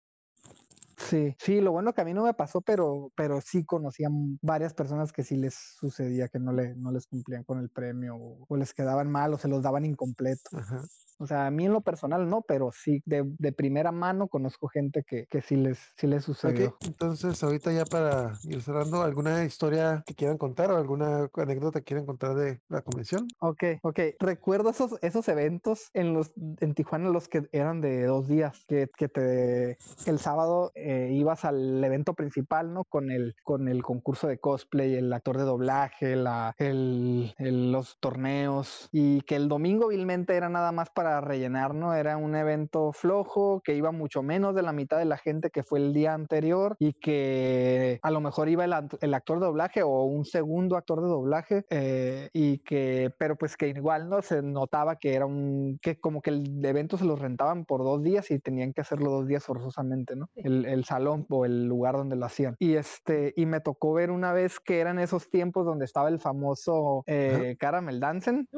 sí, sí, lo bueno que a mí no me pasó, pero, pero sí conocía m- varias personas que sí les sucedía que no, le, no les cumplían con el premio o, o les quedaban mal o se los daban incompleto. Ajá. O sea, a mí en lo personal no, pero sí de, de primera mano conozco gente que, que sí les, sí les sucedió. Ok, entonces ahorita ya para ir cerrando, ¿alguna historia que quieran contar o alguna anécdota que quieran contar de la convención? Ok, ok. Recuerdo esos, esos eventos en los en Tijuana los que eran de dos días, que, que te el sábado eh, ibas al evento principal, ¿no? Con el, con el concurso de cosplay, el actor de doblaje, la, el, los torneos, y que el domingo vilmente era nada más para rellenar, ¿no? Era un evento flojo, que iba mucho menos de la mitad de la gente que fue el día anterior y que a lo mejor iba el, el actor de doblaje o un segundo actor de doblaje, eh, y que, pero pues que igual, ¿no? Se notaba que era un, que como que el evento se los rentaban por dos días y tenían que hacerlo dos días forzosamente, ¿no? El, el salón o el lugar donde lo hacían. Y este, y me tocó ver una vez que eran esos tiempos donde estaba el famoso eh, Caramel Dancen.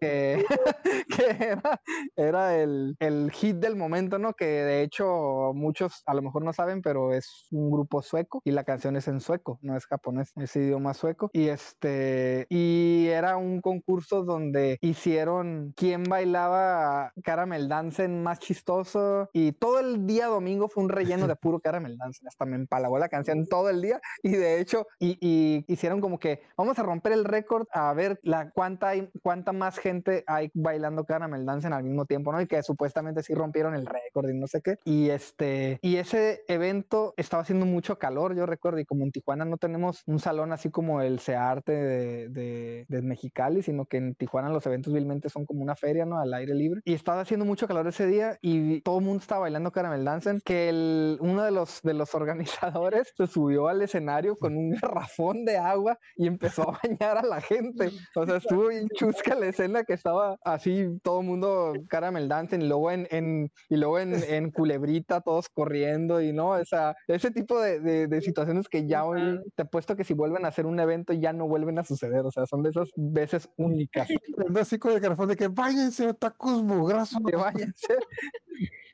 Que, era, el, el, hit del momento, ¿no? Que de hecho muchos a lo mejor no saben, pero es un grupo sueco y la canción es en sueco, no es japonés, es idioma sueco. Y este, y era un concurso donde hicieron quién bailaba Caramel Dancen más chistoso y todo el día domingo fue un relleno de puro Caramel Dancen. Hasta me empalagó la canción todo el día y de hecho, y, hicieron como que vamos a romper el récord a ver la cuánta, cuánta más gente hay bailando Caramel Dancen al mismo tiempo, ¿no? Y que supuestamente sí rompieron el récord y no sé qué. Y este, y ese evento estaba haciendo mucho calor, yo recuerdo, y como en Tijuana no tenemos un salón así como el Searte de, Mexicali, sino que en Tijuana los eventos vilmente son como una feria, ¿no? Al aire libre. Y estaba haciendo mucho calor ese día y todo el mundo estaba bailando Caramel Dancen, que uno de los, de los organizadores se subió al escenario con un garrafón de agua y empezó a bañar a la gente. O sea, estuvo bien chusca la escena que estaba así todo el mundo Caramel Dancen y luego en, en y luego en, en, culebrita todos corriendo y no, o sea, ese tipo de, de, situaciones que ya hoy te he puesto que si vuelven a hacer un evento ya no vuelven a suceder, o sea, son de esas veces únicas. Así con el garrafón de que váyanse, tacos mugrasos. Que váyanse.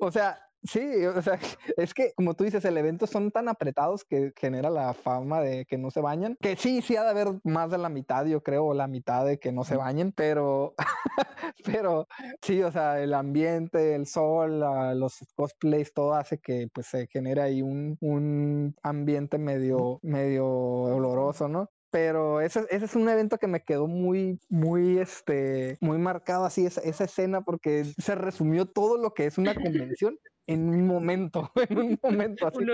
O sea, Sí, o sea, es que como tú dices, el evento son tan apretados que genera la fama de que no se bañan, que sí, sí ha de haber más de la mitad, yo creo, o la mitad de que no se bañen, pero, pero sí, o sea, el ambiente, el sol, los cosplays, todo hace que pues se genere ahí un, un ambiente medio, medio oloroso, ¿no? pero ese, ese, es un evento que me quedó muy, muy, este, muy marcado así, esa, esa escena, porque se resumió todo lo que es una convención en un momento, en un momento así.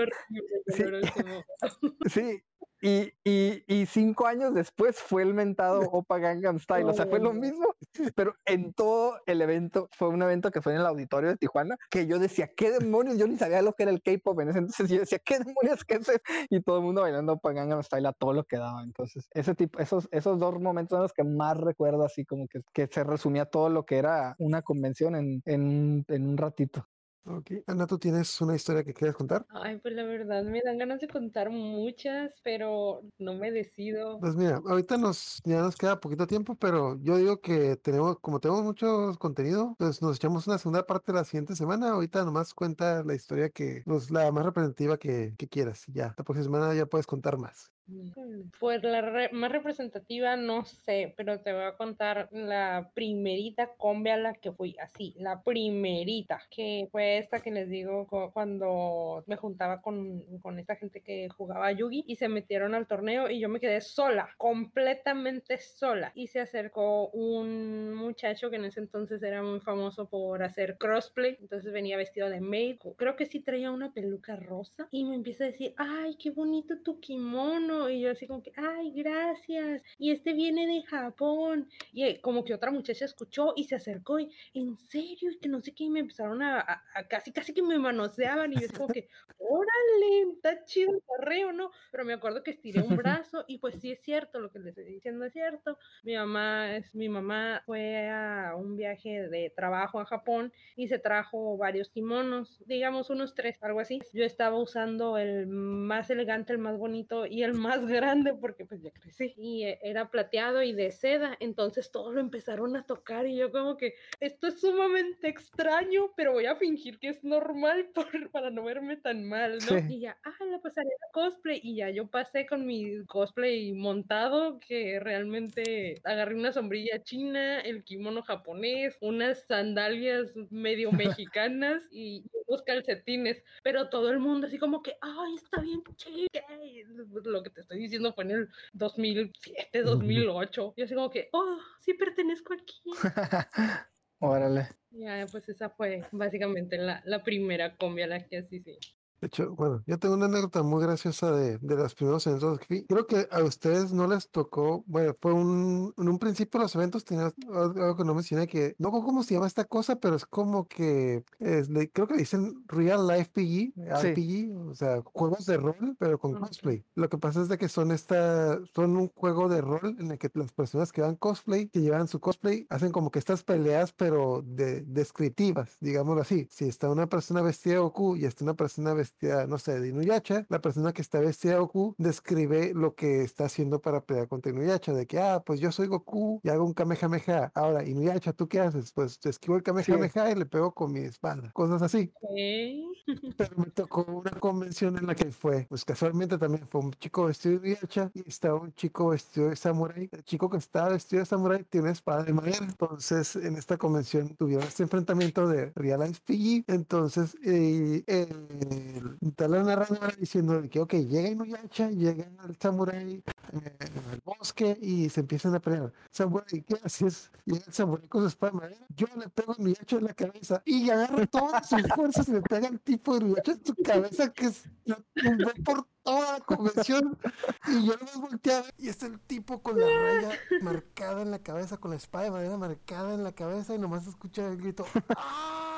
sí. sí. Y, y, y, cinco años después fue el mentado Opa Gangnam Style, o sea, fue lo mismo, pero en todo el evento, fue un evento que fue en el auditorio de Tijuana, que yo decía, ¿qué demonios? Yo ni sabía lo que era el K-pop en ese entonces, yo decía, ¿qué demonios qué es Y todo el mundo bailando Opa Gangnam Style a todo lo que daba, entonces, ese tipo, esos, esos dos momentos son los que más recuerdo, así como que, que se resumía todo lo que era una convención en, en, en un ratito. Ok, Ana, ¿tú tienes una historia que quieras contar? Ay, pues la verdad me dan ganas de contar muchas, pero no me decido. Pues mira, ahorita nos ya nos queda poquito tiempo, pero yo digo que tenemos, como tenemos mucho contenido, pues nos echamos una segunda parte la siguiente semana. Ahorita nomás cuenta la historia que, pues la más representativa que, que quieras. Ya, la próxima semana ya puedes contar más. Pues la más representativa no sé, pero te voy a contar la primerita combi a la que fui, así, la primerita, que fue esta que les digo cuando me juntaba con, con esta gente que jugaba Yugi y se metieron al torneo y yo me quedé sola, completamente sola. Y se acercó un muchacho que en ese entonces era muy famoso por hacer crossplay, entonces venía vestido de maid, creo que sí traía una peluca rosa y me empieza a decir, ay, qué bonito tu kimono y yo así como que, ay, gracias. Y este viene de Japón. Y eh, como que otra muchacha escuchó y se acercó y, en serio, y que no sé qué, y me empezaron a, casi, casi que me manoseaban. Y yo es como que, órale, está chido el correo, ¿no? Pero me acuerdo que estiré un brazo y pues sí es cierto, lo que les estoy diciendo es cierto. Mi mamá, es, mi mamá fue a un viaje de trabajo a Japón y se trajo varios kimonos, digamos unos tres, algo así. Yo estaba usando el más elegante, el más bonito y el más grande porque pues ya crecí y eh, era plateado y de seda, entonces todos lo empezaron a tocar y yo como que esto es sumamente extraño, pero voy a fingir que es normal para no verme tan mal, ¿no? Y ya, ah, la pasaré a cosplay y ya yo pasé con mi cosplay montado que realmente agarré una sombrilla china, el kimono japonés, unas sandalias medio mexicanas y unos calcetines, pero todo el mundo así como que, ay, está bien chica, lo que te estoy diciendo fue en el 2007, 2008. Y así como que, oh, sí pertenezco aquí. Órale. Ya, pues esa fue básicamente la, la primera combi a la que así sí. De hecho, bueno, yo tengo una anécdota muy graciosa de, de los primeros eventos que fui. Creo que a ustedes no les tocó, bueno, fue un, en un principio los eventos tenían algo que no mencioné, que no sé cómo se llama esta cosa, pero es como que, es, le- creo que le dicen Real Life PG, RPG, o sea, juegos de rol, pero con cosplay. Lo que pasa es de que son esta, son un juego de rol en el que las personas que dan cosplay, que llevan su cosplay, hacen como que estas peleas, pero de, descriptivas, digámoslo así. Si está una persona vestida de Goku y está una persona vestida, no sé, de Inuyasha, la persona que está vestida de Goku describe lo que está haciendo para pelear contra Inuyasha, de que, ah, pues yo soy Goku y hago un Kamehameha. Ahora, Inuyasha, ¿tú qué haces? Pues esquivo el Kamehameha y le pego con mi espada. Cosas así. Pero me tocó una convención en la que fue, pues casualmente también fue un chico vestido de hacha y estaba un chico vestido de samurái. El chico que estaba vestido de samurái tiene una espada de madera. Entonces, en esta convención tuvieron este enfrentamiento de Real Life PG. Entonces, eh, está la narradora diciendo que, ok, llega Inuyasha, llega el samurái eh, al bosque y se empiezan a pelear. Samurái, ¿qué haces? Llega el samurái con su espada de madera. Yo le pego a Inuyasha en la cabeza y agarra todas sus fuerzas y le pega al tipo de Inuyasha en su cabeza que es- lo tumbó por toda la convención. Y yo nomás volteé a ver y está el tipo con la raya marcada en la cabeza, con la espada de madera marcada en la cabeza y nomás escucha el grito. "¡Ay!".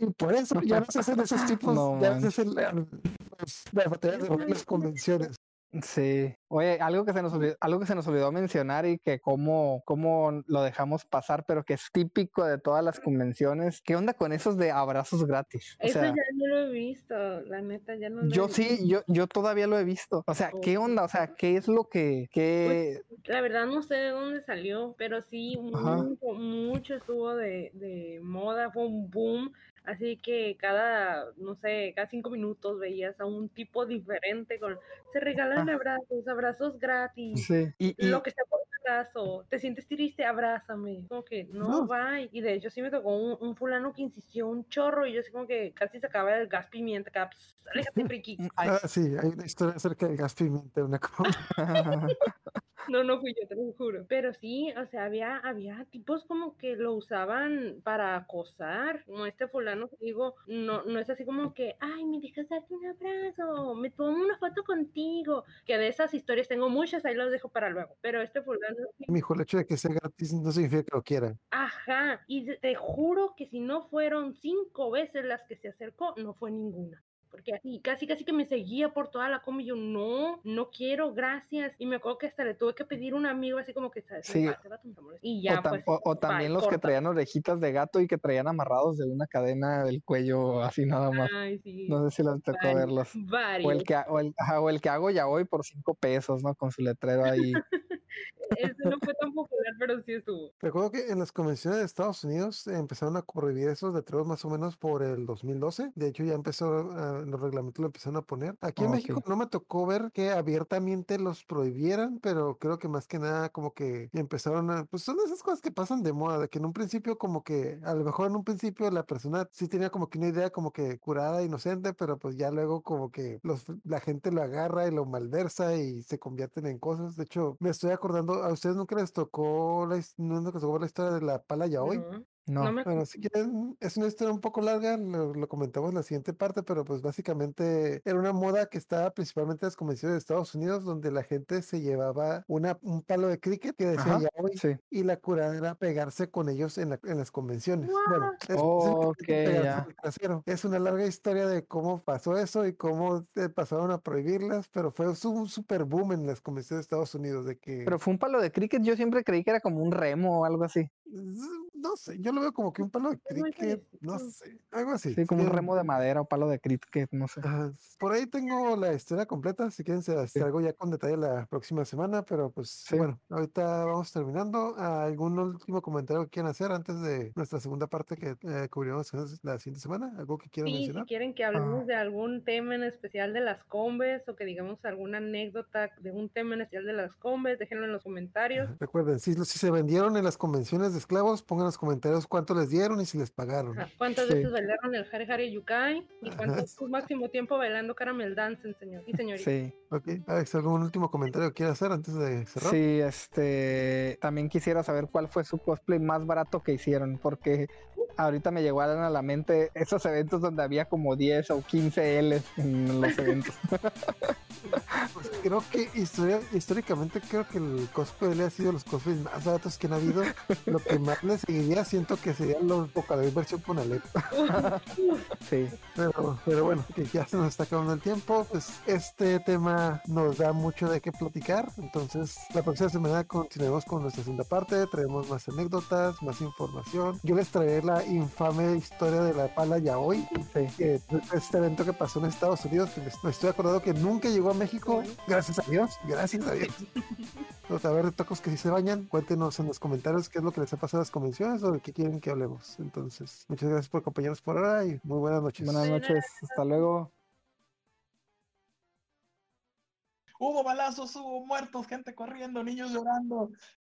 Y por eso ya no se hacen esos tipos, No ya no se hacen la- las, las batallas de las convenciones. Sí. Oye, algo que se nos olvidó, algo que se nos olvidó mencionar y que cómo, cómo lo dejamos pasar, pero que es típico de todas las convenciones. ¿Qué onda con esos de abrazos gratis? O Eso sea, ya no lo he visto, la neta, ya no lo yo he sí, visto. yo, yo todavía lo he visto. O sea, ¿qué onda? O sea, ¿qué es lo que, qué, La verdad no sé de dónde salió, pero sí, mucho, mucho estuvo de, de moda, fue un boom. Así que cada, no sé, cada cinco minutos veías a un tipo diferente con, se regalan Ah. abrazos, abrazos gratis. sí. Y, y- Lo que por un abrazo, te sientes triste, abrázame. Como que no, No. bye. Y de hecho sí me tocó un, un fulano que insistió un chorro y yo así como que casi sacaba el gas pimienta acá. "Pss, aléjate, friki. ay, Ah, sí, hay una historia acerca del gas pimienta, una cosa. No, no fui yo, te lo juro. Pero sí, o sea, había, había tipos como que lo usaban para acosar. Como este fulano que digo, no, no es así como que, ay, me dejas darte un abrazo, me tomo una foto contigo. Que de esas historias tengo muchas, ahí los dejo para luego. Pero este fulano, Mijo, el hecho de que sea gratis no significa que lo quieran. ajá. Y te- juro que si no fueron cinco veces las que se acercó, no fue ninguna. Porque así, casi, casi que me seguía por toda la combi. y Yo, no, no quiero, gracias. Y me acuerdo que hasta le tuve que pedir a un amigo así como que, ¿sabes? Sí. Y ya, o, tam- pues. o- o también los que traían orejitas de gato y que traían amarrados de una cadena del cuello así nada más. Ay, sí. No sé si les tocó varios, verlos. O el, que, o, el, o el que hago ya hoy por cinco pesos, ¿no? Con su letrero ahí. Ese no fue tan popular, pero sí estuvo. Recuerdo que en las convenciones de Estados Unidos empezaron a prohibir esos letreros más o menos por el 2012. De hecho, ya empezó, ah, los reglamentos lo empezaron a poner. Aquí en Oh, México no me tocó ver que abiertamente los prohibieran, pero creo que más que nada como que empezaron a, pues son esas cosas que pasan de moda, de que en un principio como que, a lo mejor en un principio la persona sí tenía como que una idea como que curada, inocente, pero pues ya luego como que los, la gente lo agarra y lo malversa y se convierten en cosas. De hecho, me estoy acordando, ¿a ustedes nunca les tocó la, no les tocó la historia de la pala yaoi? No, No. no me Bueno, si quieren, es una historia un poco larga, lo, lo comentamos en la siguiente parte, pero pues básicamente era una moda que estaba principalmente en las convenciones de Estados Unidos, donde la gente se llevaba una, un palo de cricket que decía Ajá, yaoi sí. y la curada era pegarse con ellos en, la- en las convenciones. Bueno, trasero. Es una larga historia de cómo pasó eso y cómo pasaron a prohibirlas, pero fue un super boom en las convenciones de Estados Unidos de que... Pero fue un palo de cricket, yo siempre creí que era como un remo o algo así. No sé, yo lo veo como que un palo de cricket, no sé, algo así. Sí, como un remo de madera o palo de cricket, no sé. Ajá, Por ahí tengo la historia completa, si quieren se las Sí. traigo ya con detalle la próxima semana, pero pues Sí. bueno, ahorita vamos terminando. ¿Algún último comentario que quieran hacer antes de nuestra segunda parte que eh, cubriremos la siguiente semana? ¿Algo que quieran Sí, si mencionar? quieren que hablemos Ah. de algún tema en especial de las combes o que digamos alguna anécdota de un tema en especial de las combes, déjenlo en los comentarios. Ajá, Recuerden, si, si se vendieron en las convenciones de esclavos, pongan los comentarios cuánto les dieron y si les pagaron. Ajá, ¿Cuántas Sí. veces bailaron el Hare Hare Yukai? ¿Y cuánto es su máximo tiempo bailando Caramel Dance, señor y señorita? Sí, Ok, Alex, ¿algún último comentario que quieras hacer antes de cerrar? sí, este, también quisiera saber cuál fue su cosplay más barato que hicieron, porque ahorita me llegaron a la mente esos eventos donde había como 10 o 15 L's en los eventos. Pues creo que historia- históricamente creo que el cosplay ha sido los cosplays más baratos que han habido. Lo que más le seguiría siento que serían los Bocador versión Ponalep. Sí. Pero, pero bueno, que ya se nos está acabando el tiempo. Pues este tema nos da mucho de qué platicar. Entonces, la próxima semana continuaremos con nuestra segunda parte. Traemos más anécdotas, más información. Yo les traeré la infame historia de la pala yaoi. Sí. que este evento que pasó en Estados Unidos, que me, me estoy acordando que nunca llegó a México. Gracias a Dios, gracias a Dios. A ver, tacos que si se bañan, cuéntenos en los comentarios qué es lo que les ha pasado a las convenciones o de qué quieren que hablemos. Entonces, muchas gracias por acompañarnos por ahora y muy buenas noches. Buenas noches. Hasta luego. Hubo balazos, hubo muertos, gente corriendo, niños llorando.